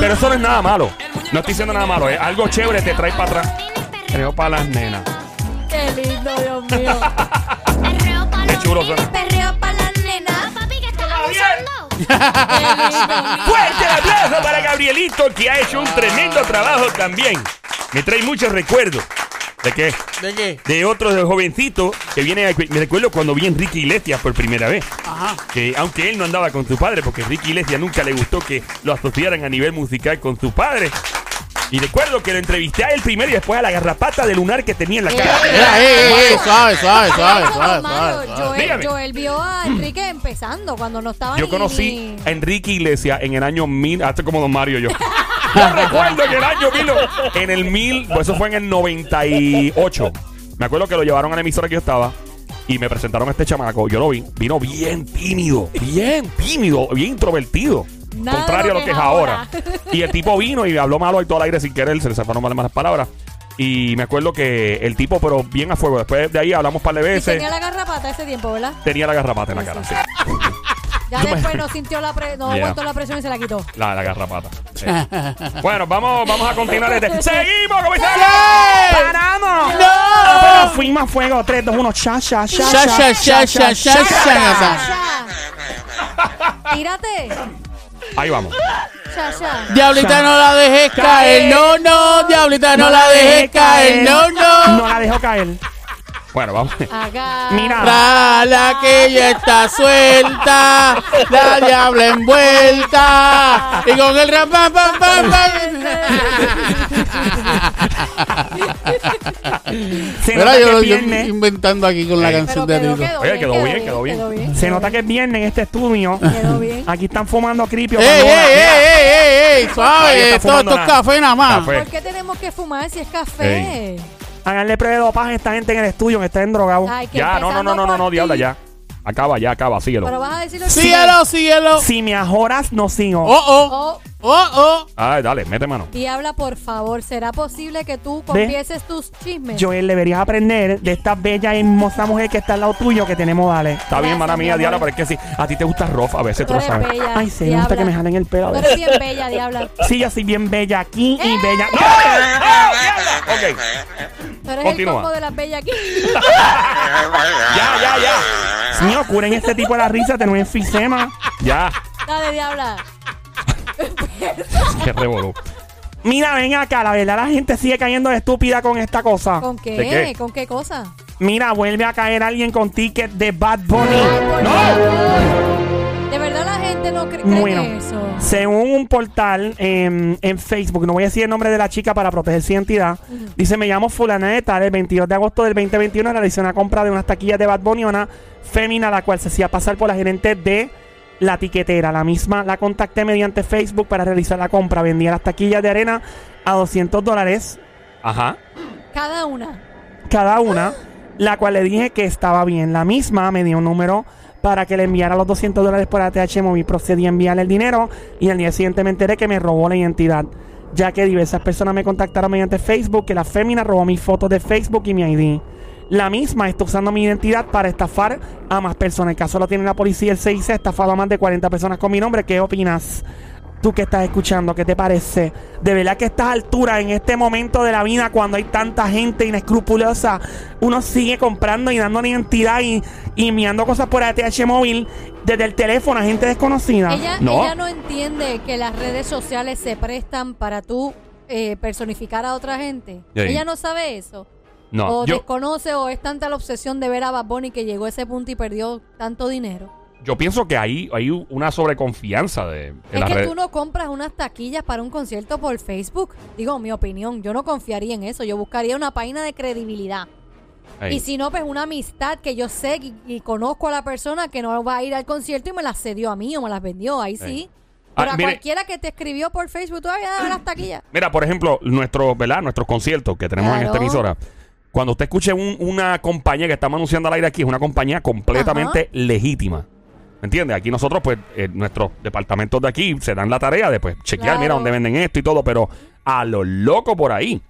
Pero eso no es nada malo. No estoy diciendo nada malo. Es algo chévere, te trae para atrás. Creo para las nenas. Qué lindo, Dios mío. Qué chulo suena. Fuerte el aplauso para Gabrielito, que ha hecho un tremendo trabajo también. Me trae muchos recuerdos. ¿De qué? ¿De qué? De otro de jovencito que viene. a- Me recuerdo cuando vi a Enrique Iglesias por primera vez. Ajá. que aunque él no andaba con su padre, porque Ricky Iglesias nunca le gustó que lo asociaran a nivel musical con su padre. Y recuerdo que lo entrevisté a él primero y después a la garrapata de lunar que tenía en la cara. Mira, eh, eh, eh, suave, suave, suave, suave, Mario, suave, suave. Joel, vio a Enrique empezando cuando no estaba Yo conocí ni- a Enrique Iglesias en el año 1000, hasta como Don Mario yo. Yo recuerdo que el año vino en el 1000, pues eso fue en el 98. Me acuerdo que lo llevaron a la emisora que yo estaba y me presentaron a este chamaco. Yo lo vi, vino bien tímido, bien tímido, bien introvertido. Nada contrario a lo que es ahora. Y el tipo vino y me habló malo y todo al aire sin querer, se le zafaron mal malas palabras. Y me acuerdo que el tipo, pero bien a fuego. Después de ahí hablamos un par de Y veces. tenía la garrapata ese tiempo, ¿verdad? Tenía la garrapata en la cara, sí. Ya después no sintió la pre- no Yeah. aguantó la presión y se la quitó. La, la garrapata. Sí. bueno, vamos, vamos a continuar este. ¡Seguimos, comisario! ¡Paramos! ¡No! Pero fuimos a fuego. 3, 2, 1. Cha, cha, cha, Sha, sha, sha, sha, sha, sha. Tírate. Ahí vamos. Diablita, no la dejes caer. No, no, Diablita, no la dejes caer. No, No no. la dejo caer. Bueno, vamos. Acá. Mira. Trala que ya está suelta, la diabla envuelta. Y con el rap, pam, pam, pam, Se Mira, nota que yo, es yo viernes. inventando aquí con la Ey. canción Pero de quedó, Tito. quedó, Oye, bien, quedó bien, quedó bien. quedó bien. Se nota que es viernes en este estudio. Quedó bien. Aquí están fumando cripio. ¡Ey, ey, ey, ey, ey! Ahí Suave, está esto, fumando esto es nada. café nada más. Café. ¿Por qué tenemos que fumar si es café? Háganle prueba de dopaje a esta gente en el estudio que está en drogado. Ay, que Ya, no, no, no, no, no, no, diabla, ya. Acaba, ya, acaba, síguelo. Pero vas a decirlo Síguelo, síguelo. Si me ajoras, no sigo. Oh, oh, Oh, oh, oh. Ay, dale, mete mano. Diabla, por favor, ¿será posible que tú confieses tus chismes? Joel, deberías aprender de esta bella y hermosa mujer que está al lado tuyo que tenemos, dale. Está bien, Gracias, mala mi mía, amor. Diabla, pero es que sí. A ti te gusta Rof, a veces tú Tú lo eres sabes. bella. Ay, se me gusta que diabla. me jalen el pelo. a Tú veces. eres bien bella, diabla. Sí, yo soy bien bella aquí y ¡Eh! bella. Ok. Tú eres Continúa. el combo de las bellas aquí. Ya, ya, ya. Señor, curen este tipo de la risa, tenemos enfisema. Ya. Dale, diabla. Qué revolú. Mira, ven acá, la verdad la gente sigue cayendo de estúpida con esta cosa. ¿Con qué? ¿De qué? ¿Con qué cosa? Mira, vuelve a caer alguien con ticket de Bad Bunny. Ay, por ¡No! De verdad la gente no cree, cree Bueno, en eso. según un portal em, en Facebook, no voy a decir el nombre de la chica para proteger su identidad, dice, me llamo fulana de tal, el 22 de agosto del 2021 realizé una compra de unas taquillas de Bad Bunny, a una fémina la cual se hacía pasar por la gerente de la tiquetera. La misma la contacté mediante Facebook para realizar la compra. Vendía las taquillas de arena a 200 dólares Ajá. Cada una. cada una, la cual le dije que estaba bien. La misma me dio un número para que le enviara los 200 dólares por ATH Móvil. Procedí a enviarle el dinero y al día siguiente me enteré que me robó la identidad. Ya que diversas personas me contactaron mediante Facebook que la fémina robó mis fotos de Facebook y mi ID. La misma está usando mi identidad para estafar a más personas. El caso lo tiene la policía, el CIC, ha estafado a más de 40 personas con mi nombre. ¿Qué opinas? Tú que estás escuchando, ¿qué te parece? De verdad que a estas alturas, en este momento de la vida, cuando hay tanta gente inescrupulosa, uno sigue comprando y dando identidad y, y enviando cosas por ATH móvil desde el teléfono a gente desconocida. Ella No. ella no entiende que las redes sociales se prestan para tú eh, personificar a otra gente. Sí. Ella no sabe eso. No, o yo, desconoce o es tanta la obsesión de ver a Bad Bunny que llegó a ese punto y perdió tanto dinero. yo pienso que hay, hay una sobreconfianza de, es que tú no compras unas taquillas para un concierto por Facebook. Digo, mi opinión, yo no confiaría en eso. Yo buscaría una página de credibilidad. Y si no, pues una amistad que yo sé y, y conozco a la persona que no va a ir al concierto y me las cedió a mí o me las vendió. Ahí sí. Ah, Pero a mire. cualquiera que te escribió por Facebook, todavía dame las taquillas. Mira, por ejemplo, nuestro, ¿verdad? Nuestros conciertos que tenemos en esta emisora. Cuando usted escuche un- una compañía que estamos anunciando al aire aquí, es una compañía completamente legítima. ¿Me entiendes? Aquí nosotros, pues, eh, nuestros departamentos de aquí se dan la tarea de, pues, chequear, Claro. mira, dónde venden esto y todo, pero a lo loco por ahí.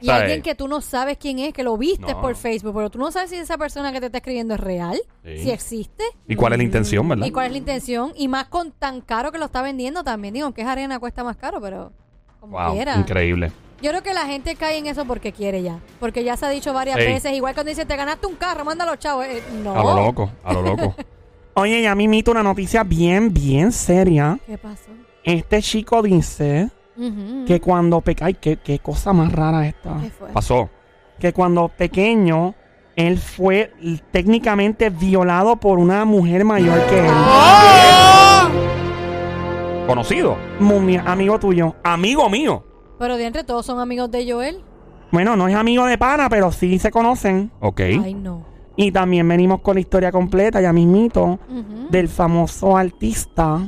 Y ¿Sabes? alguien que tú no sabes quién es, que lo viste No. por Facebook, pero tú no sabes si esa persona que te está escribiendo es real, Sí. si existe. ¿Y cuál es la intención, verdad? ¿Y cuál es la intención? Y más con tan caro que lo está vendiendo también. Digo, que es arena cuesta más caro, pero como Wow, quiera. increíble. Yo creo que la gente cae en eso porque quiere ya. Porque ya se ha dicho varias Ey. veces. Igual cuando dice, te ganaste un carro, mándalo, chavo. Eh, no. A lo loco, a lo loco. Oye, ya me una noticia bien, bien seria. ¿Qué pasó? Este chico dice que cuando pequeño... Ay, qué, qué cosa más rara esta. ¿Qué fue? Pasó. Que cuando pequeño, él fue técnicamente violado por una mujer mayor que él. Ah. Conocido. Mumia, amigo tuyo. Amigo mío. Pero de entre todos son amigos de Joel. Bueno, no es amigo de pana, pero sí se conocen. Ok. Ay, no. Y también venimos con la historia completa, ya mismito, Ujú. del famoso artista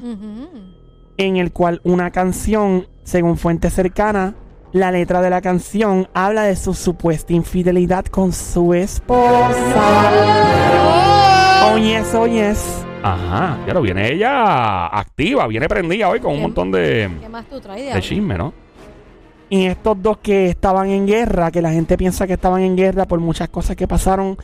en el cual una canción, según fuente cercana, la letra de la canción habla de su supuesta infidelidad con su esposa. Oh yes, oh. Ajá. Claro, viene ella activa, viene prendida hoy con un ¿Qué- montón de, ¿Qué más tú traes, de diablo? chisme, ¿no? Y estos dos que estaban en guerra, que la gente piensa que estaban en guerra por muchas cosas que pasaron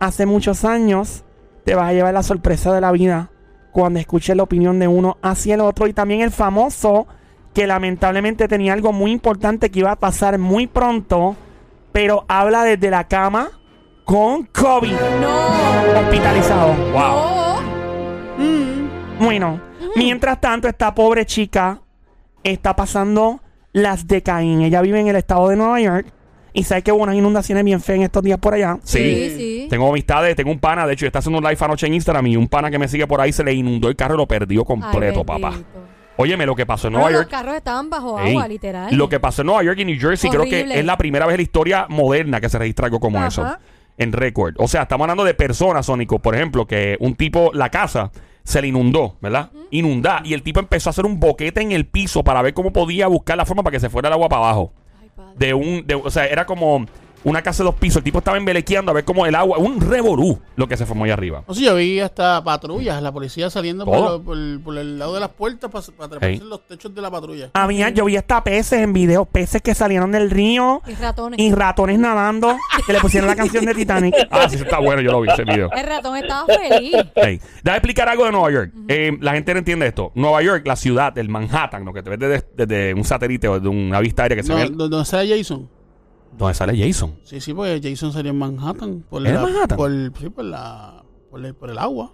hace muchos años, te vas a llevar la sorpresa de la vida cuando escuches la opinión de uno hacia el otro. Y también el famoso que lamentablemente tenía algo muy importante que iba a pasar muy pronto, pero habla desde la cama con COVID No. hospitalizado. Wow. No. Bueno, Mientras tanto, esta pobre chica está pasando las de Caín. Ella vive en el estado de Nueva York y sabe que hubo unas inundaciones bien feas en estos días por allá. Sí. Sí, sí. Tengo amistades, tengo un pana, de hecho, está haciendo un live anoche en Instagram y un pana que me sigue por ahí se le inundó el carro y lo perdió completo, Ay, papá. bendito. Óyeme, lo que pasó en Nueva los York. carros estaban bajo Ey, agua, literal. Lo que pasó en Nueva York y New Jersey, creo que es la primera vez en la historia moderna que se registra algo como Ajá. eso. En récord. O sea, estamos hablando de personas, Sónico. Por ejemplo, que un tipo, la casa se le inundó, ¿verdad? Inundá. Y el tipo empezó a hacer un boquete en el piso para ver cómo podía buscar la forma para que se fuera el agua para abajo. Ay, padre. De un, de- o sea, era como una casa de dos pisos. El tipo estaba embelequeando a ver cómo el agua, un revolú, lo que se formó ahí arriba. No sé, yo vi hasta patrullas, la policía saliendo por, Todo. lo- por- por el lado de las puertas para, para treparse Ey. en los techos de la patrulla. Había, yo vi hasta peces en video, peces que salieron del río Y ratones. y ratones nadando que le pusieron la canción de Titanic. Ah, sí, eso está bueno, yo lo vi ese video. El ratón estaba feliz. Hey, déjame explicar algo de Nueva York. Eh, la gente no entiende esto. Nueva York, la ciudad, el Manhattan, lo que te ves desde, desde un satélite o desde una vista aérea que se No, ve. ¿dó- ¿Dónde sale Jason? ¿Dónde sale Jason? Sí, sí, porque Jason sería en Manhattan. Por ¿En la- Manhattan? Por, sí, por, la, por, el, por el agua.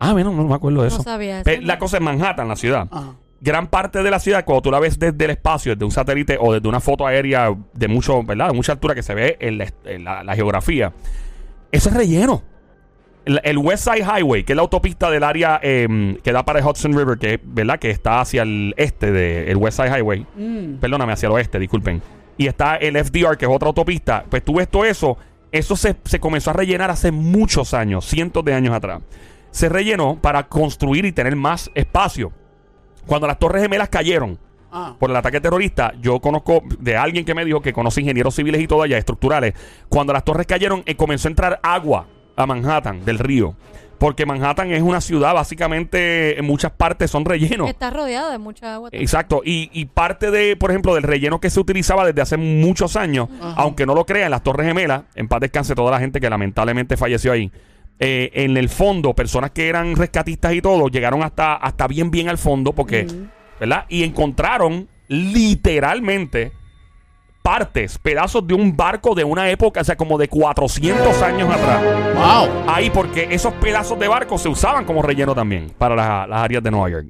Ah, bueno, no me acuerdo de No eso. sabía eso. Pe- la cosa es Manhattan, la ciudad. Ajá. Gran parte de la ciudad, cuando tú la ves desde el espacio, desde un satélite o desde una foto aérea de mucho, ¿verdad? De mucha altura que se ve en la, en la- la geografía, eso es relleno. El, el West Side Highway, que es la autopista del área eh, que da para el Hudson River, que, ¿verdad? que está hacia el este del West Side Highway. Mm. Perdóname, hacia el oeste, disculpen. Y está el FDR, que es otra autopista. Pues tú ves todo eso. Eso se, se comenzó a rellenar hace muchos años, cientos de años atrás. Se rellenó para construir y tener más espacio. Cuando las Torres Gemelas cayeron Ah, por el ataque terrorista, yo conozco de alguien que me dijo que conoce ingenieros civiles y todo allá, estructurales. Cuando las torres cayeron, eh, comenzó a entrar agua a Manhattan del río. Porque Manhattan es una ciudad, básicamente, en muchas partes son rellenos. Está rodeado de mucha agua. Exacto, y, y parte de, por ejemplo, del relleno que se utilizaba desde hace muchos años, aunque no lo crean, las Torres Gemelas, en paz descanse toda la gente que lamentablemente falleció ahí. eh, en el fondo, personas que eran rescatistas y todo, llegaron hasta, hasta bien, bien al fondo, porque, ¿verdad? Y encontraron literalmente partes, pedazos de un barco de una época, o sea, como de 400 años atrás. wow. Ahí, porque esos pedazos de barco se usaban como relleno también para las, las áreas de Nueva York.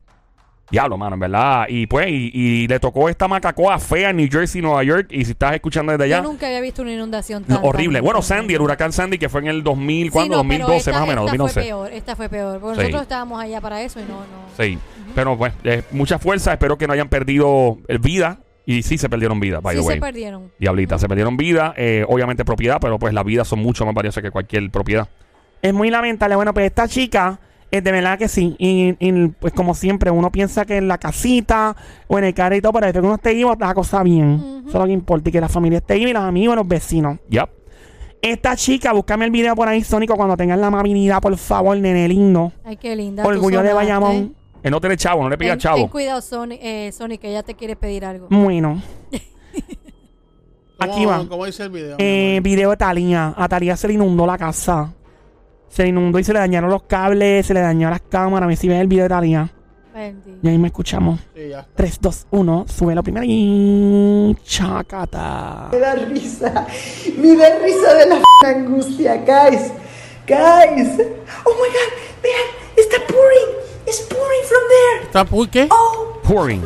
Diablo, mano, en verdad. Y pues, y, y le tocó esta macacoa fea en New Jersey, Nueva York. Y si estás escuchando desde Yo allá, nunca había visto una inundación no, tan horrible. tan- Bueno, tan- Sandy, el huracán Sandy, que fue en el 2000, Sí, ¿cuándo? no, pero 2012, esta- más o menos, esta 2011. Fue peor, esta fue peor. Porque Sí. nosotros estábamos allá para eso y no, no. Sí. Pero pues, eh, mucha fuerza. Espero que no hayan perdido eh, vida. Y sí se perdieron vida, by sí the way. se perdieron. Diablita, se perdieron vida. eh, obviamente propiedad, pero pues las vidas son mucho más valiosas que cualquier propiedad. Es muy lamentable. Bueno, pues esta chica, eh, de verdad que sí. Y, y, pues como siempre, uno piensa que en la casita o en el todo, pero después que uno esté vivo, está la cosa bien. Eso es lo que importa. Y que la familia esté viva y los amigos y los vecinos. Yep. Esta chica, búscame el video por ahí, Sónico, cuando tengas la amabilidad, por favor, nene lindo. Ay, qué linda. tú Orgullo de sonaste. Bayamón. Eh, no tiene chavo, no le pida Ten, chavo. ten cuidado, Sony, eh, Sony, que ella te quiere pedir algo. Bueno. Aquí ¿Cómo- va. ¿Cómo dice el video? Eh, video de Talía. A Talía se le inundó la casa. Se le inundó y se le dañaron los cables, se le dañaron las cámaras. A ver si ves el video de Talía. Bendito. Y ahí me escuchamos. Sí, ya. 3, 2, 1. Sube lo primero y. Chacata. Me da risa. Me da risa de la f- angustia, guys. Guys. Oh my god. Vean, está pouring. It's pouring from there. ¿Está por qué? Oh Pouring.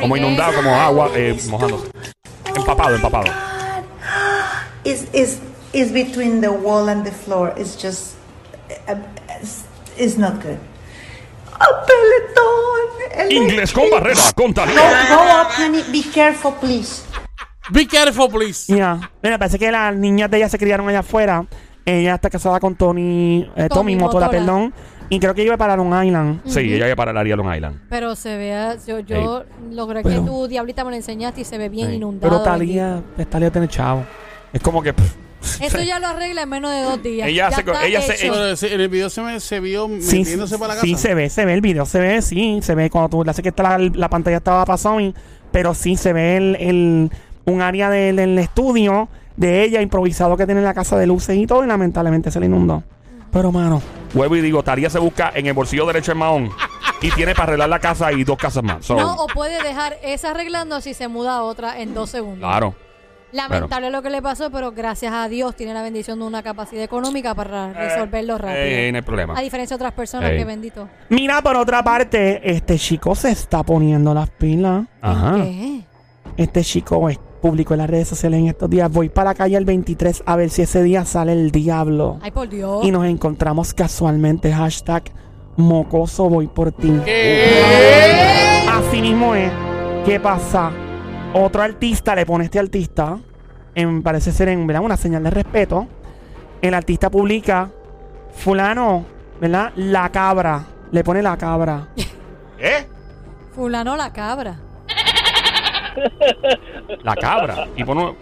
Como inundado, como agua, eh, mojándose. Empapado, empapado. God. It's, it's, it's between the wall and the floor. It's just. uh, it's, it's not good. Oh, Peletón. El- Inglés con barrera, con Go, Talía. go up, honey. Be careful, please. Be careful, please. Ya. Mira, parece que las niñas de ella se criaron allá afuera. Ella está casada con Tony. eh, Tommy, Tommy Motola, Motola. perdón. Y creo que iba para Long Island. Sí, ella iba para el área Long Island. Pero se vea, yo, yo logré Pero- que tu diablita me lo enseñaste y se ve bien Sí. inundado. Pero Talía, pues, Talía tiene chavo. Es como que. pff, Eso ya lo arregla en menos de dos días. Ella Ya se co- está ella se- hecho. Pero ese- en el video se, me, se vio Sí, metiéndose para la casa. sí, se ve, se ve el video, se ve, sí, se ve cuando tú le haces que está la, la pantalla estaba para Sony, pero sí se ve el, el- un área del, del estudio de ella improvisado que tiene en la casa de luces y todo, y lamentablemente se le inundó. Pero, mano, Vuelvo y digo, Talía se busca en el bolsillo derecho del mahón. Y tiene para arreglar la casa y dos casas más. So, No, o puede dejar esa arreglando si se muda a otra en dos segundos. Claro. Lamentable lo que le pasó, pero gracias a Dios tiene la bendición de una capacidad económica para resolverlo rápido. Eh, no hay problema. A diferencia de otras personas Ey. que bendito. Mira, por otra parte, este chico se está poniendo las pilas. Ajá. ¿Qué? Este chico es público en las redes sociales en estos días. Voy para la calle el 23 a ver si ese día sale el diablo. Ay, por Dios. Y nos encontramos casualmente. Hashtag mocoso voy por ti. Así mismo es. ¿Qué pasa? Otro artista le pone a este artista, en, parece ser en ¿verdad? una señal de respeto. El artista publica, fulano, ¿verdad? La cabra. Le pone la cabra. ¿Eh? Fulano la cabra. La cabra. Y pone-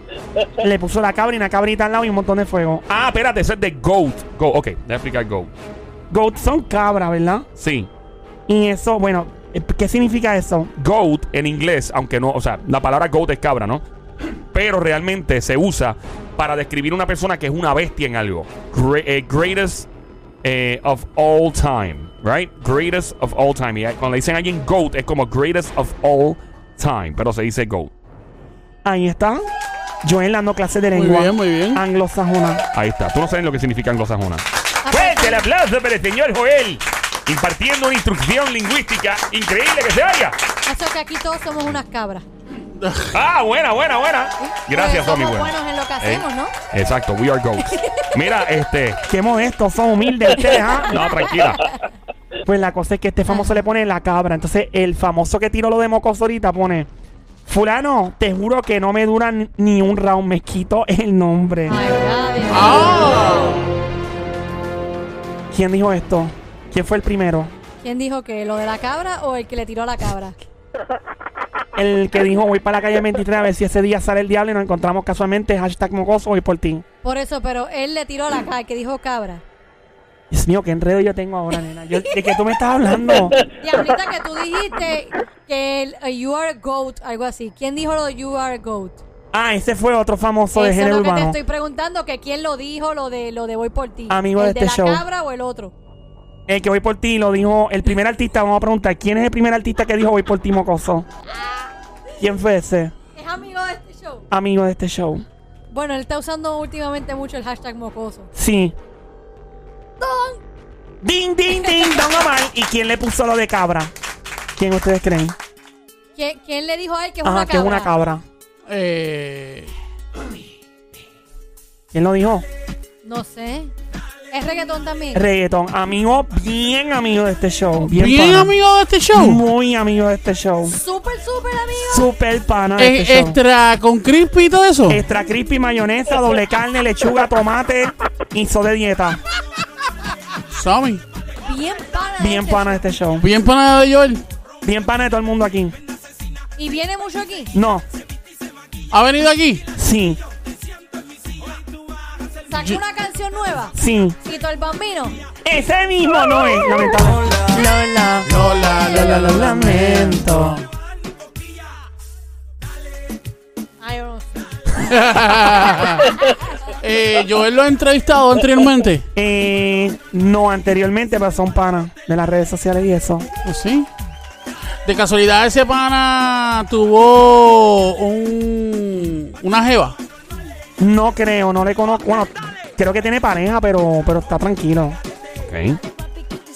Le puso la cabra y una cabrita al lado y un montón de fuego. Ah, espérate, ese es de goat. Goat. Ok, déjame explicar goat. Goat son cabra, ¿verdad? Sí. Y eso, bueno, eh, ¿qué significa eso? Goat en inglés, aunque no, o sea, la palabra goat es cabra, ¿no? Pero realmente se usa para describir una persona que es una bestia en algo. Gre- eh, greatest eh, of all time, right? Greatest of all time. Y cuando le dicen a alguien goat es como greatest of all time, pero se dice goat. Ahí está. Joel dando clases de Muy lengua. bien, muy bien. Anglosajona. Ahí está. Tú no sabes lo que significa anglosajona. Fuerte el aplauso para el señor Joel. Impartiendo una instrucción lingüística increíble que se vaya. Eso que aquí todos somos unas cabras. Ah, buena, buena, buena. Gracias, Pues Tommy. somos Buena. buenos en lo que Eh, hacemos, ¿no? Exacto, we are goats. Mira, este. Qué modestos, son humildes ustedes, ¿ah? No, tranquila. Pues la cosa es que este famoso le pone la cabra. Entonces, el famoso que tiró lo de mocoso ahorita pone. Fulano, te juro que no me dura ni- un round. Me quito el nombre. Ah. ¿Quién dijo esto? ¿Quién fue el primero? ¿Quién dijo que lo de la cabra o el que le tiró a la cabra? El que dijo voy para la calle 23 a ver si ese día sale el diablo y nos encontramos casualmente. Hashtag mocoso voy por ti. Por eso, pero él le tiró a la cabra, el que dijo cabra. Dios mío, qué enredo yo tengo ahora, nena. Yo- ¿De qué tú me estás hablando? Diablita, que tú dijiste que el, eh, you are a goat, algo así. ¿Quién dijo lo de you are a goat? Ah, ese fue otro famoso de Eso es género lo que te urbano. estoy preguntando, que quién lo dijo, lo de lo de voy por ti. Amigo ¿El de de este la show. cabra o el otro? El que voy por ti lo dijo el primer artista. Vamos a preguntar, ¿quién es el primer artista que dijo voy por ti, mocoso? ¿Quién fue ese? Es amigo de este show. Amigo de este show. Bueno, él está usando últimamente mucho el hashtag mocoso. Sí. Ding, ding, ding, Don Omar. ¿Y quién le puso lo de cabra? ¿Quién ustedes creen? ¿Quién, quién le dijo a él que es Ajá, una que es cabra? una cabra. Eh, ¿Quién lo dijo? No sé. ¿Es reggaetón también? Reggaeton. Amigo, bien amigo de este show. Bien, bien pana. amigo de este show. Muy amigo de este show. Súper, súper amigo. Super pana de Eh, este show. extra con crispy y todo eso. Extra crispy, mayonesa, doble carne, lechuga, tomate. Hizo de dieta. Sammy. Bien pana. Bien este pana de este show. Bien pana de Joel. Bien pana de todo el mundo aquí. ¿Y viene mucho aquí? No, ¿Ha venido aquí? sí, ¿Sacó una canción nueva? sí. ¿Quito el bambino? Ese mismo no es, lamentable. Lola, Lola, Lola, lo lamento. Ay, yo no sé. Eh, Joel lo ha entrevistado anteriormente. Eh, no anteriormente, pero son panas de las redes sociales y eso. ¿Oh, ¿Sí? De casualidad ese pana tuvo un una jeva. No creo, no le conozco. Bueno, creo que tiene pareja, pero, pero está tranquilo. Ok.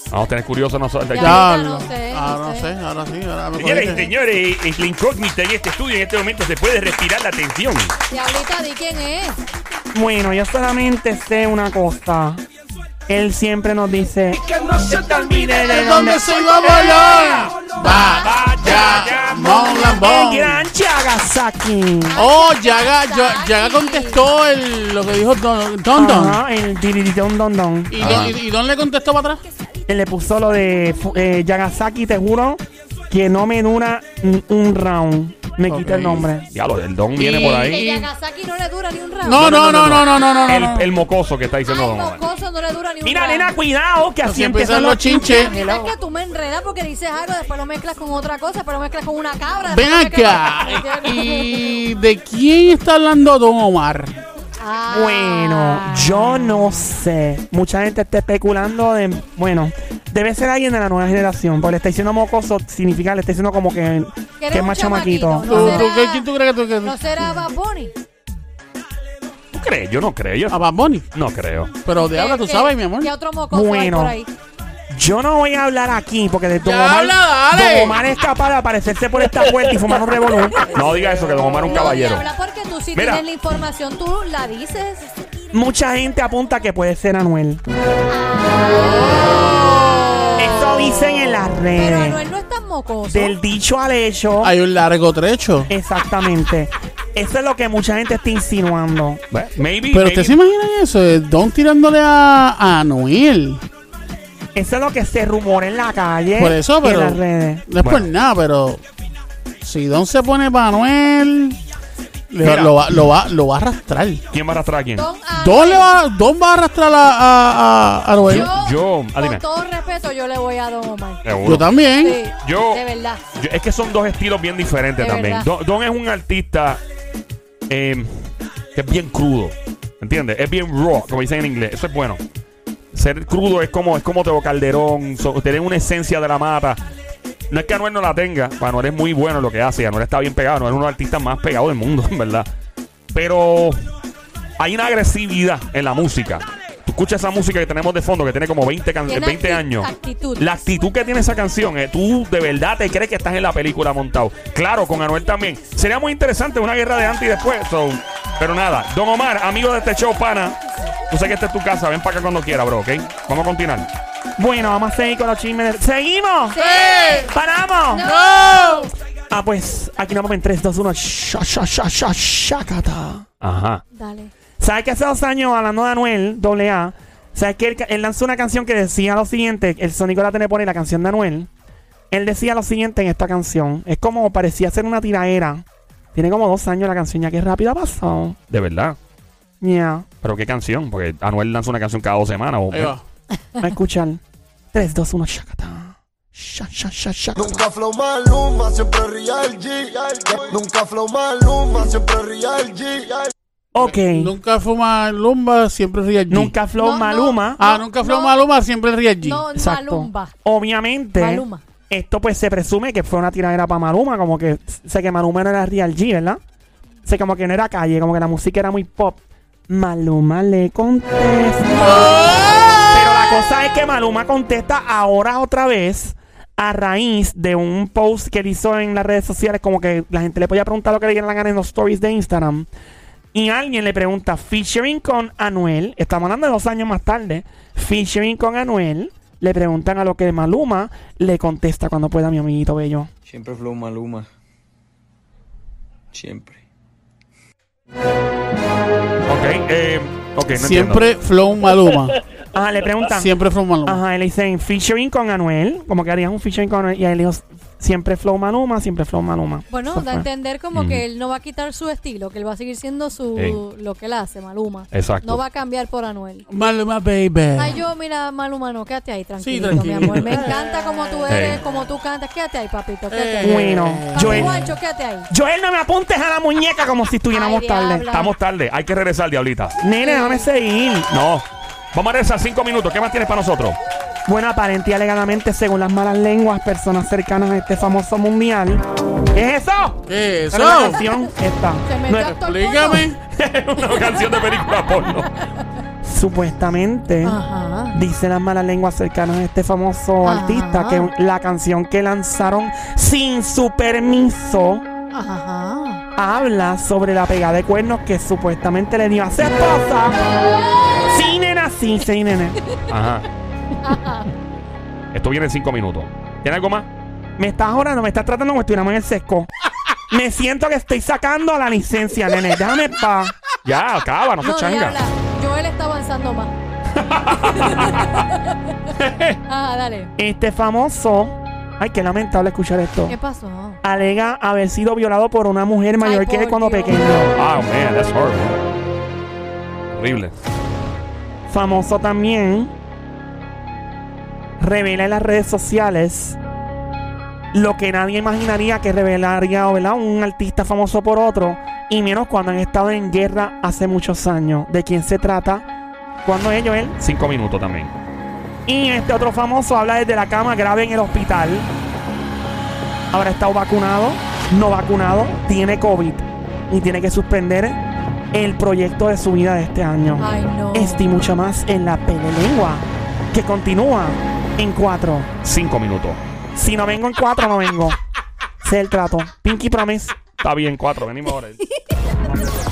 Vamos a tener curiosos nosotros. Ya. Ya, no sé, ahora no sé. sé, ahora sí. Ahora me Señoras y cogiste. señores, es la incógnita en este estudio en este momento se puede respirar la tensión. Diablita, di quién es. Bueno, yo solamente sé una cosa. Él siempre nos dice que no se te olvide de ¿De dónde se iba a volar? Va, ya, Mon El Lambón. gran Chagasaki. Oh, Yaga, Yaga, Yaga contestó el, lo que dijo Don Don. Don. Ajá, el dirididón don don. ¿Y, Don, y, y Don le contestó para atrás? Él le puso lo de fu- eh, Yagasaki, te juro que no me dura un- un round. Me quita el nombre. Ya lo del don viene por Que ahí. Yagasaki no le dura ni un round. No, no, no, no, no, no, no. El, no. el mocoso que está diciendo Ay, Don Omar. mocoso no le dura ni un Mira, round. nena, cuidado, que así empiezan empiezan los chinches. Es que tú me enredas porque dices algo, después lo mezclas con otra cosa, después lo mezclas con una cabra. Ven después lo acá. mezclas ¿Y de quién está hablando Don Omar? Ah. Bueno, yo no sé. Mucha gente está especulando de. Bueno, debe ser alguien de la nueva generación. Porque le está diciendo mocoso, significa le está diciendo como que, Que es más chamaquito, chamaquito. ¿no? ¿Tú, será- tú- ¿Quién tú crees que tú ¿No será Bad Bunny? crees? Yo no creo. Yo A Bad Bunny. no creo. Pero de habla, tú ¿Qué- sabes, mi amor. ¿Qué otro mocoso hay Bueno. por ahí? Yo no voy a hablar aquí porque de Don Omar, habla, dale. Don Omar es capaz de aparecerse por esta puerta y fumar un revolú. No diga eso, que Don Omar es un No, caballero. habla porque tú si Mira. tienes la información, tú la dices. Mucha gente apunta que puede ser Anuel. Oh. Eso dicen en las Pero redes. Anuel no es tan mocoso. Del dicho al hecho. Hay un largo trecho. Exactamente. Eso es lo que mucha gente está insinuando. Bueno, Maybe. Pero maybe- usted se imagina eso, de Don tirándole a, a Anuel. Eso es lo que se rumora en la calle. Por eso, pero- En las redes. No es por nada, pero si Don se pone para Mira. lo, va, lo, va, lo va a arrastrar. ¿Quién va a arrastrar a quién? Don le va, Don va a arrastrar a, a, a- a Anuel. Yo, Yo, Yo, con dime. todo respeto, yo le voy a Don Omar. Seguro. también. Sí, Yo- de verdad. Yo- es que son dos estilos bien diferentes De también. Don es un artista eh, que es bien crudo. ¿Entiendes? Es bien raw, como dicen en inglés. Eso es bueno. Ser crudo es como, es como Teo Calderón, so- tener una esencia de la mata. No es que Anuel no la tenga, pues Anuel es muy bueno en lo que hace. Anuel está bien pegado, Anuel es uno de los artistas más pegados del mundo, en verdad. Pero hay una agresividad en la música. Tú escuchas esa música que tenemos de fondo, que tiene como 20, can- Tiene 20 acti- años. actitud. La actitud que tiene esa canción, eh, tú de verdad te crees que estás en la película montado. Claro, con Anuel también. Sería muy interesante una guerra de antes y después. so, pero nada, Don Omar, amigo de este show, pana. Tú sé que esta es tu casa, ven para acá cuando quiera, bro, ¿ok? Vamos a continuar. Bueno, vamos a seguir con los chismes. de- ¡Seguimos! Sí. ¡Paramos! No. Ah, pues aquí nos vamos en 3, 2, 1. Sha, sha, sha, sha, shakata. Ajá. Dale. ¿Sabes que hace dos años, hablando de Anuel, doble A, ¿sabes que él, él lanzó una canción que decía lo siguiente? El sónico la tiene pone la canción de Anuel. Él decía lo siguiente en esta canción. Es como parecía ser una tiraera. Tiene como dos años la canción, ya que rápido ha pasado. De verdad. Ya. Pero qué canción, porque Anuel lanza una canción cada dos semanas. o- Ahí va. A escuchar. 3, 2, 1, shakata. Sha, sha, sha, shakata. Nunca flow Maluma, siempre real G. Nunca flow Maluma, siempre real G. Ok. Nunca fuma Lumba, siempre Real G. Nunca Flow No, no. Maluma. Ah, nunca fue No. Maluma, siempre Real G. No, Exacto. Malumba. Obviamente, Maluma. esto pues se presume que fue una tiradera para Maluma, como que sé que Maluma no era Real G, ¿verdad? Sé como que no era calle, como que la música era muy pop. Maluma le contesta. Pero la cosa es que Maluma contesta ahora otra vez a raíz de un post que él hizo en las redes sociales, como que la gente le podía preguntar lo que le diera la gana en los stories de Instagram. Y alguien le pregunta, featuring con Anuel, estamos hablando de dos años más tarde, featuring con Anuel, le preguntan a lo que Maluma le contesta cuando pueda mi amiguito bello. Siempre flow Maluma. Siempre. Ok, eh, ok, no siempre Flow Maluma. Ajá, le preguntan. siempre Flow Maluma. Ajá, y le dicen featuring con Anuel, como que harías un featuring con Anuel, y él dijo, siempre flow Maluma, siempre flow Maluma. Bueno, Eso da a fue. entender como Ujú. que él no va a quitar su estilo, que él va a seguir siendo su Ey. lo que él hace, Maluma. Exacto. No va a cambiar por Anuel. Maluma, baby. Ay, yo, mira, Maluma, no, quédate ahí, tranquilo, tranquilo. mi amor. Me encanta como tú eres, Ey. como tú cantas. Quédate ahí, papito, quédate ahí. Bueno, Papi Joel, Juancho, quédate ahí. Joel, no me apuntes a la muñeca como si estuviéramos Ay, tarde. diabla. Estamos tarde, hay que regresar, diablita. Nene, déjame seguir. No. Vamos a regresar cinco minutos. ¿Qué más tienes para nosotros? Bueno, aparente y alegadamente, según las malas lenguas, personas cercanas a este famoso mundial. ¿Qué es eso? ¿Qué es ¿Cuál es la eso? canción? Esta. Se No Explícame. Una canción de película porno. Supuestamente, Ajá. dice las malas lenguas cercanas a este famoso Ajá. artista que la canción que lanzaron sin su permiso Ajá. habla sobre la pegada de cuernos que supuestamente le dio a su esposa. Sí, sí, nene. Ajá. Esto viene en cinco minutos. ¿Tiene algo más? Me estás orando, me estás tratando como si estuviéramos en el sesco. Me siento que estoy sacando la licencia, nene. Déjame pa. Ya, acaba, no se No, changa. diabla. Joel está avanzando más. Ajá, dale. Este famoso. Ay, qué lamentable escuchar esto. ¿Qué pasó? Alega haber sido violado por una mujer mayor Ay, que él cuando Dios. pequeño. Ah, man, that's horrible. Horrible. Famoso también. Revela en las redes sociales lo que nadie imaginaría que revelaría ¿verdad? un artista famoso por otro. Y menos cuando han estado en guerra hace muchos años. ¿De quién se trata? Cuando ellos, él. Cinco minutos también. Y este otro famoso habla desde la cama grave en el hospital. Habrá estado vacunado, no vacunado, tiene COVID y tiene que suspender el proyecto de su vida de este año. Ay, no. Este y mucho más en la pelelengua, que continúa en cuatro. Cinco minutos. Si no vengo en cuatro, no vengo. Sé el trato. Pinky Promise. Está bien, cuatro. Venimos ahora.